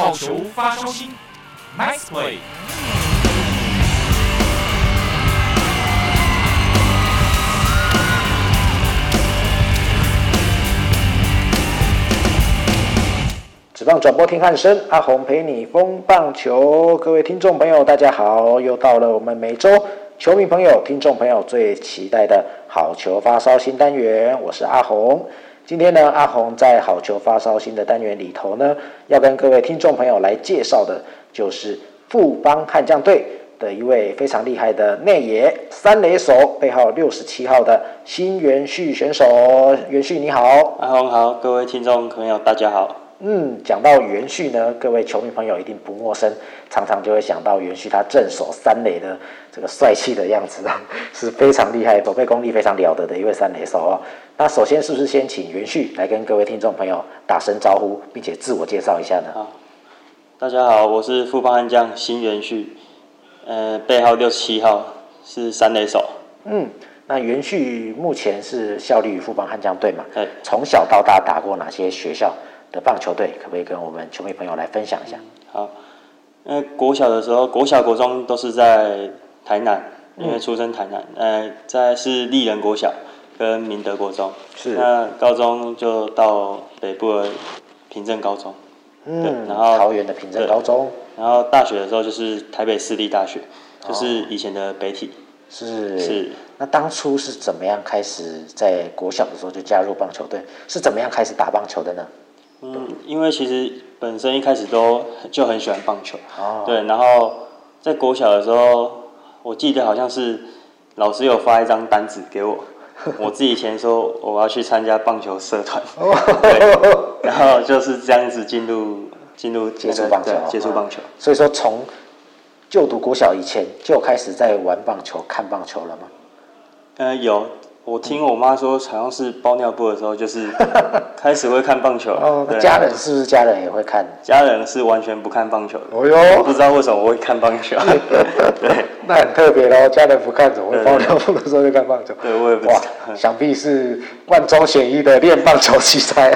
好球发烧心，Nice play。职棒转播听汉声，阿红陪你疯棒球。各位听众朋友，大家好，又到了我们每周球迷朋友、听众朋友最期待的好球发烧新单元。我是阿红。今天呢，阿红在好球发烧新的单元里头呢，要跟各位听众朋友来介绍的，就是富邦悍将队的一位非常厉害的内野三垒手，背号六十七号的新元旭选手。元旭你好，阿红好，各位听众朋友大家好。嗯，讲到元旭呢，各位球迷朋友一定不陌生，常常就会想到元旭他镇守三垒的这个帅气的样子啊，是非常厉害，守备功力非常了得的一位三垒手哦。那首先是不是先请元旭来跟各位听众朋友打声招呼，并且自我介绍一下呢？好，大家好，我是富邦悍将新元旭，呃，背号六十七号，是三垒手。嗯，那元旭目前是效力于富邦悍将队嘛？对。从小到大打过哪些学校的棒球队？可不可以跟我们球迷朋友来分享一下？好，因为国小的时候，国小、国中都是在台南，因为出生台南。嗯、呃，在是立人国小跟明德国中。是。那高中就到北部的平镇高中。嗯。然后桃园的平镇高中。然后大学的时候就是台北市立大学，就是以前的北体。是。是。那当初是怎么样开始在国小的时候就加入棒球队？是怎么样开始打棒球的呢？嗯，因为其实本身一开始都就很喜欢棒球，哦、对，然后在国小的时候，我记得好像是老师有发一张单子给我，我自己填说我要去参加棒球社团，对，然后就是这样子进入进入接触棒球，接触棒球。所以说从就读国小以前就开始在玩棒球、看棒球了吗？呃，有。我听我妈说，好像是包尿布的时候，就是 开始会看棒球。哦，家人是不是家人也会看？家人是完全不看棒球的。哦哟，不知道为什么我会看棒球。对，那很特别喽。家人不看，怎么会包尿布的时候就看棒球？对，我也不知想必是万中选一的练棒球奇才。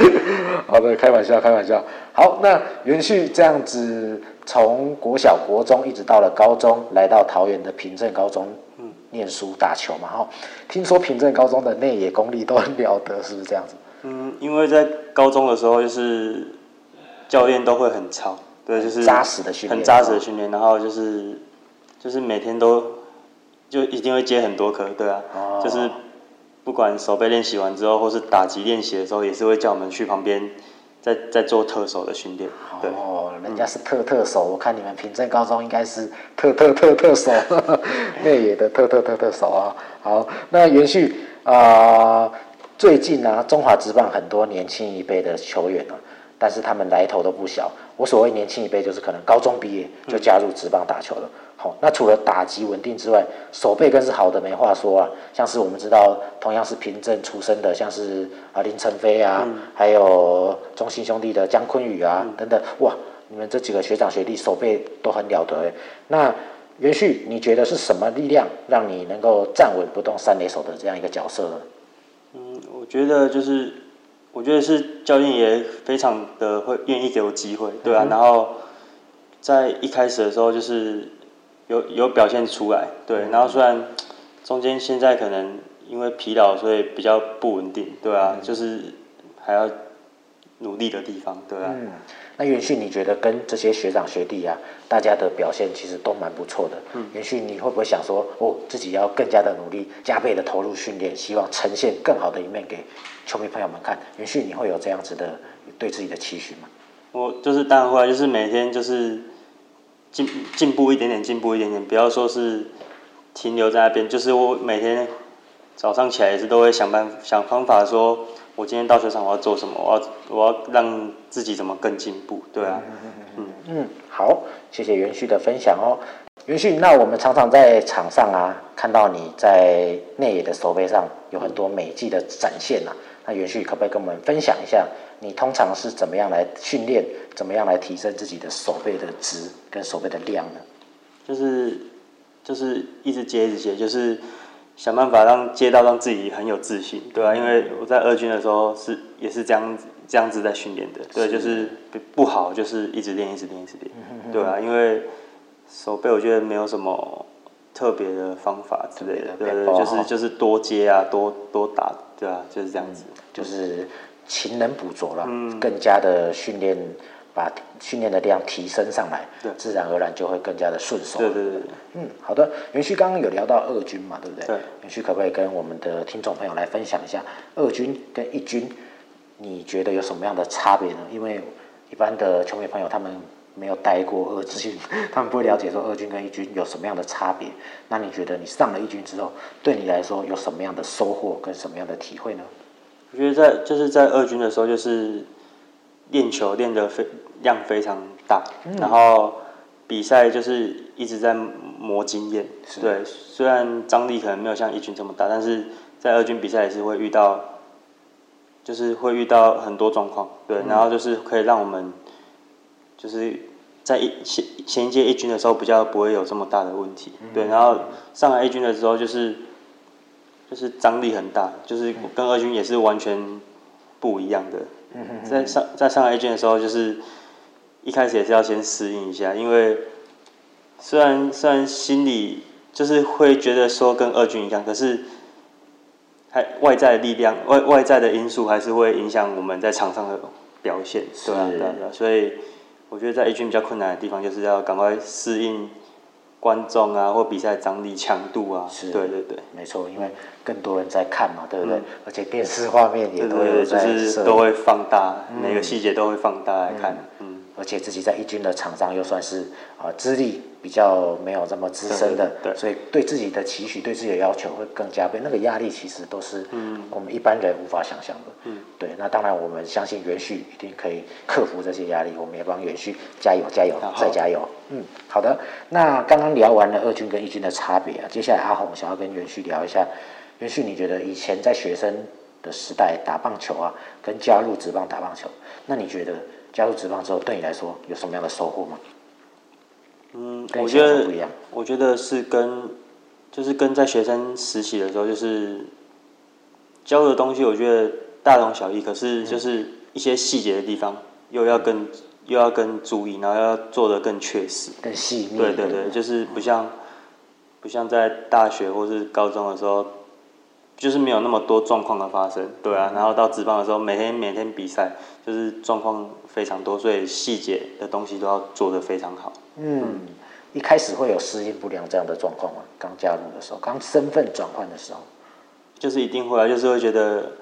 好的，开玩笑，开玩笑。好，那元旭这样子，从国小、国中一直到了高中，来到桃园的平镇高中。念书打球嘛，哈，听说平镇高中的内野功力都很了得，是不是这样子？嗯，因为在高中的时候，就是教练都会很操，对，就是扎实的训练，很扎实的训练，然后就是就是每天都就一定会接很多课，对啊，哦、就是不管手背练习完之后，或是打击练习的时候，也是会叫我们去旁边。在在做特首的训练，哦，人家是特特首，我看你们平镇高中应该是特特特特首，内野的特特特特首啊。好，那延续啊，最近呢、啊，中华职棒很多年轻一辈的球员啊，但是他们来头都不小。我所谓年轻一辈，就是可能高中毕业就加入职棒打球了。嗯好，那除了打击稳定之外，手背更是好的没话说啊。像是我们知道，同样是平镇出身的，像是啊林承飞啊，嗯、还有中信兄弟的江坤宇啊、嗯、等等，哇，你们这几个学长学弟手背都很了得哎。那元旭，你觉得是什么力量让你能够站稳不动三垒手的这样一个角色呢？嗯，我觉得就是，我觉得是教练也非常的会愿意给我机会，对啊。嗯、然后在一开始的时候就是。有有表现出来，对，然后虽然中间现在可能因为疲劳，所以比较不稳定，对啊，嗯、就是还要努力的地方，对啊。嗯，那元旭，你觉得跟这些学长学弟啊，大家的表现其实都蛮不错的。嗯，元旭，你会不会想说，哦，自己要更加的努力，加倍的投入训练，希望呈现更好的一面给球迷朋友们看？元旭，你会有这样子的对自己的期许吗？我就是当然会，就是每天就是。进进步一点点，进步一点点，不要说是停留在那边。就是我每天早上起来也是都会想办法想方法，说我今天到球场我要做什么，我要我要让自己怎么更进步，对啊。嗯嗯，好，谢谢元旭的分享哦。元旭，那我们常常在场上啊，看到你在内野的手背上有很多美技的展现呐、啊。那元旭可不可以跟我们分享一下？你通常是怎么样来训练？怎么样来提升自己的手背的值跟手背的量呢？就是就是一直接一直接，就是想办法让接到让自己很有自信，对啊，因为我在二军的时候是也是这样子，这样子在训练的，对，就是不好，就是一直练，一直练，一直练，对啊，因为手背我觉得没有什么特别的方法之类的，对对，就是就是多接啊，多多打，对啊，就是这样子，就是勤能补拙了，更加的训练，把训练的量提升上来，自然而然就会更加的顺手，对对对，嗯，好的，元旭刚刚有聊到二军嘛，对不对？对，元旭可不可以跟我们的听众朋友来分享一下二军跟一军？你觉得有什么样的差别呢？因为一般的球迷朋友他们没有待过二军，他们不会了解说二军跟一军有什么样的差别。那你觉得你上了一军之后，对你来说有什么样的收获跟什么样的体会呢？我觉得在就是在二军的时候，就是练球练的非量非常大，嗯、然后比赛就是一直在磨经验。对，虽然张力可能没有像一军这么大，但是在二军比赛也是会遇到。就是会遇到很多状况，对，然后就是可以让我们，就是在一衔衔接一军的时候比较不会有这么大的问题，对，然后上来一军的时候就是，就是张力很大，就是跟二军也是完全不一样的，在上在上来一军的时候就是一开始也是要先适应一下，因为虽然虽然心里就是会觉得说跟二军一样，可是还。外在的力量，外外在的因素还是会影响我们在场上的表现，对啊，对啊，所以我觉得在 A 军比较困难的地方，就是要赶快适应观众啊，或比赛张力强度啊，是，对对对，没错，因为更多人在看嘛，对不对？而且电视画面也都有在，就是都会放大，每个细节都会放大来看，嗯，而且自己在一军的场上又算是啊资历。比较没有这么资深的，对，所以对自己的期许、对自己的要求会更加倍。那个压力其实都是我们一般人无法想象的。嗯，对。那当然，我们相信元旭一定可以克服这些压力。我们也帮元旭加油、加油、再加油。嗯，好的。那刚刚聊完了二军跟一军的差别啊，接下来阿红想要跟元旭聊一下。元旭，你觉得以前在学生的时代打棒球啊，跟加入职棒打棒球，那你觉得加入职棒之后对你来说有什么样的收获吗？嗯，我觉得我觉得是跟，就是跟在学生实习的时候，就是教的东西，我觉得大同小异。可是就是一些细节的地方，又要更又要更注意，然后要做的更确实、更细腻。对对对，就是不像不像在大学或是高中的时候，就是没有那么多状况的发生。对啊，然后到职棒的时候，每天每天比赛，就是状况非常多，所以细节的东西都要做得非常好。嗯，一开始会有适应不良这样的状况吗？刚加入的时候，刚身份转换的时候，就是一定会啊，就是会觉得，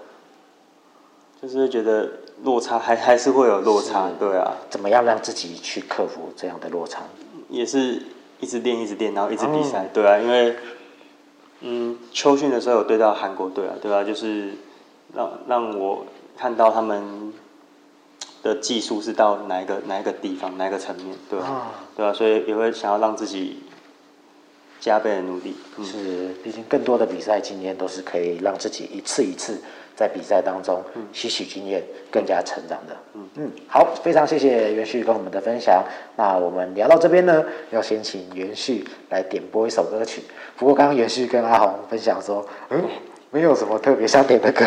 就是会觉得落差还还是会有落差，对啊。怎么样让自己去克服这样的落差？也是一直练，一直练，然后一直比赛，哦、对啊，因为，嗯，秋训的时候有对到韩国队啊，对啊，就是让让我看到他们。的技术是到哪一个哪一个地方哪一个层面，对吧？哦、对啊，所以也会想要让自己加倍的努力。嗯、是，毕竟更多的比赛经验都是可以让自己一次一次在比赛当中吸取经验，更加成长的。嗯嗯，好，非常谢谢袁旭跟我们的分享。那我们聊到这边呢，要先请袁旭来点播一首歌曲。不过刚刚袁旭跟阿红分享说，嗯。没有什么特别想点的歌，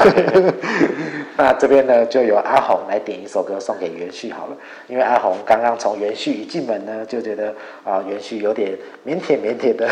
那这边呢就由阿鸿来点一首歌送给元旭好了。因为阿鸿刚刚从元旭一进门呢，就觉得啊元旭有点腼腆腼腆的，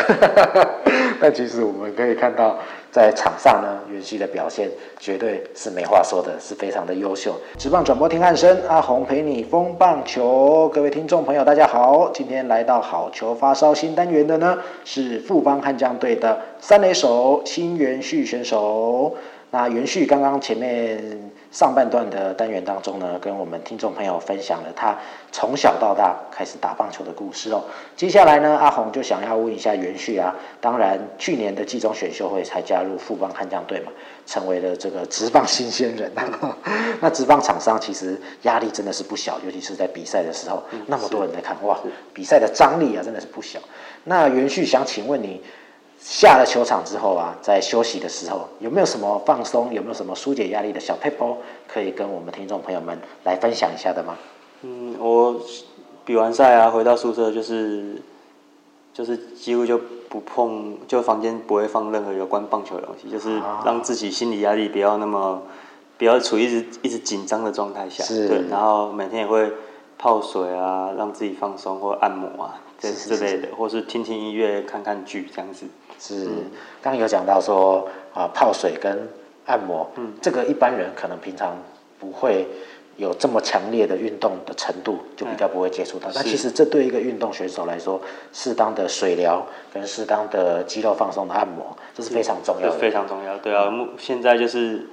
但其实我们可以看到。在场上呢，元旭的表现绝对是没话说的，是非常的优秀。直棒转播听汉声，阿鸿陪你疯棒球。各位听众朋友，大家好，今天来到好球发烧新单元的呢，是富邦悍将队的三垒手新元旭选手。那元旭刚刚前面。上半段的单元当中呢，跟我们听众朋友分享了他从小到大开始打棒球的故事哦。接下来呢，阿红就想要问一下元旭啊，当然去年的季中选秀会才加入富邦悍将队嘛，成为了这个职棒新鲜人啊。那职棒场上其实压力真的是不小，尤其是在比赛的时候，那么多人在看，哇，比赛的张力啊真的是不小。那元旭想请问你。下了球场之后啊，在休息的时候有没有什么放松，有没有什么疏解压力的小 paper 可以跟我们听众朋友们来分享一下的吗？嗯，我比完赛啊，回到宿舍就是就是几乎就不碰，就房间不会放任何有关棒球的东西，就是让自己心理压力不要那么不要处于一直一直紧张的状态下，是对，然后每天也会泡水啊，让自己放松或按摩啊，这之类的，或是听听音乐、看看剧这样子。是，刚刚有讲到说啊，泡水跟按摩，嗯，这个一般人可能平常不会有这么强烈的运动的程度，就比较不会接触到。但其实这对一个运动选手来说，适当的水疗跟适当的肌肉放松的按摩，这是非常重要的。非常重要，对啊，目现在就是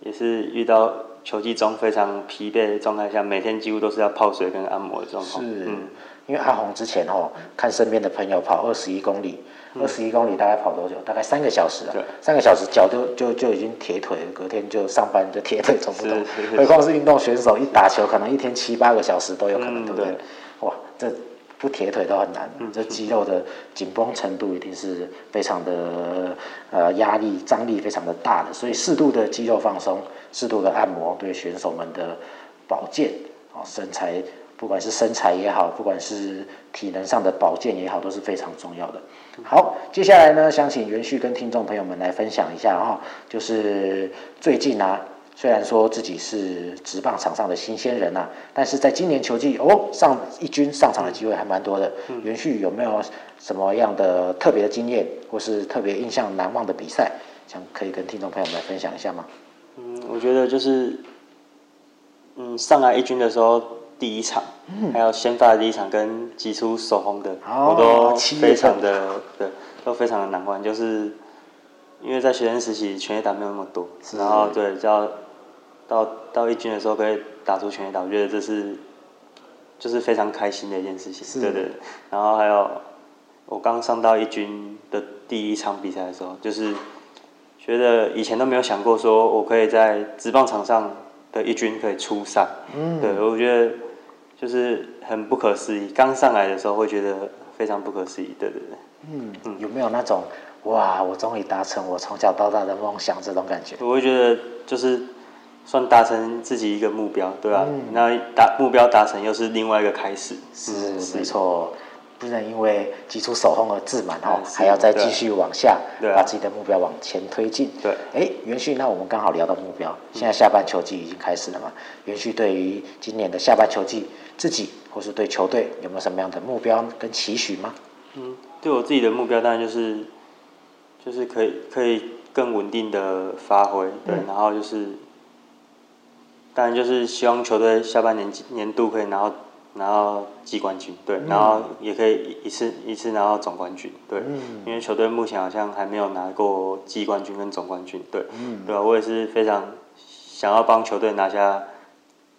也是遇到球季中非常疲惫的状态下，每天几乎都是要泡水跟按摩的状况。是，嗯，因为阿宏之前哦，看身边的朋友跑二十一公里。二十一公里大概跑多久？大概三个小时啊，三个小时脚就就就已经铁腿了，隔天就上班就铁腿走不动，何况是运动选手，一打球可能一天七八个小时都有可能，嗯、对不对？对哇，这不铁腿都很难，嗯、这肌肉的紧绷程度一定是非常的呃压力张力非常的大的，所以适度的肌肉放松，适度的按摩对选手们的保健啊身材。不管是身材也好，不管是体能上的保健也好，都是非常重要的。好，接下来呢，想请袁旭跟听众朋友们来分享一下哈，就是最近啊，虽然说自己是职棒场上的新鲜人啊，但是在今年球季哦，上一军上场的机会还蛮多的。元旭有没有什么样的特别的经验，或是特别印象难忘的比赛，想可以跟听众朋友们分享一下吗？嗯，我觉得就是，嗯，上来一军的时候。第一场，还有先发的第一场跟击出首轰的，我都非常的对，都非常的难忘。就是因为在学生时期全垒打没有那么多，然后对，就要到到一军的时候可以打出全垒打，我觉得这是就是非常开心的一件事情。对对。然后还有我刚上到一军的第一场比赛的时候，就是觉得以前都没有想过说我可以在职棒场上的一军可以出赛。嗯，对我觉得。就是很不可思议，刚上来的时候会觉得非常不可思议，对对对。嗯，有没有那种哇，我终于达成我从小到大的梦想这种感觉？我会觉得就是算达成自己一个目标，对吧？嗯，那达目标达成又是另外一个开始。是，没错。不能因为击出首轰而自满哦，还要再继续往下，把自己的目标往前推进。对，哎，元旭，那我们刚好聊到目标，现在下半球季已经开始了嘛？元旭对于今年的下半球季，自己或是对球队有没有什么样的目标跟期许吗？嗯，对我自己的目标当然就是，就是可以可以更稳定的发挥，对，然后就是，当然就是希望球队下半年年度可以拿到。拿到季冠军，对，然后也可以一次一次拿到总冠军，对，嗯、因为球队目前好像还没有拿过季冠军跟总冠军，对，嗯、对吧？我也是非常想要帮球队拿下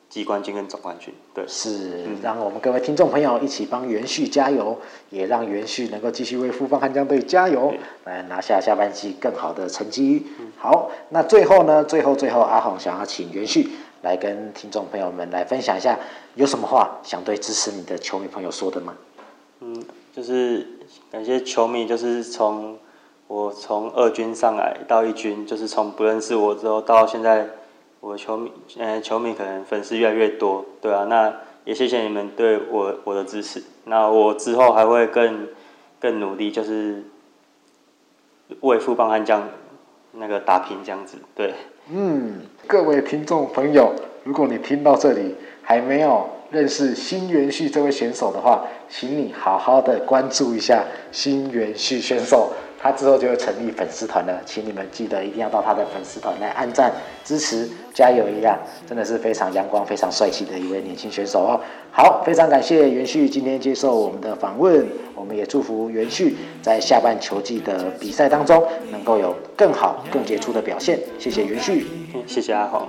季冠军跟总冠军，对，是，嗯、让我们各位听众朋友一起帮元旭加油，也让元旭能够继续为富邦悍将队加油，对来拿下下半季更好的成绩。嗯、好，那最后呢？最后最后，阿红想要请元旭。来跟听众朋友们来分享一下，有什么话想对支持你的球迷朋友说的吗？嗯，就是感谢球迷，就是从我从二军上来到一军，就是从不认识我之后到现在，我球迷，呃，球迷可能粉丝越来越多，对啊，那也谢谢你们对我我的支持，那我之后还会更更努力，就是为富邦悍将那个打拼这样子，对。嗯，各位听众朋友，如果你听到这里还没有认识新元旭这位选手的话，请你好好的关注一下新元旭选手。他之后就会成立粉丝团了，请你们记得一定要到他的粉丝团来按赞、支持、加油一样，真的是非常阳光、非常帅气的一位年轻选手哦。好，非常感谢元旭今天接受我们的访问，我们也祝福元旭在下半球季的比赛当中能够有更好、更杰出的表现。谢谢元旭，谢谢阿宏。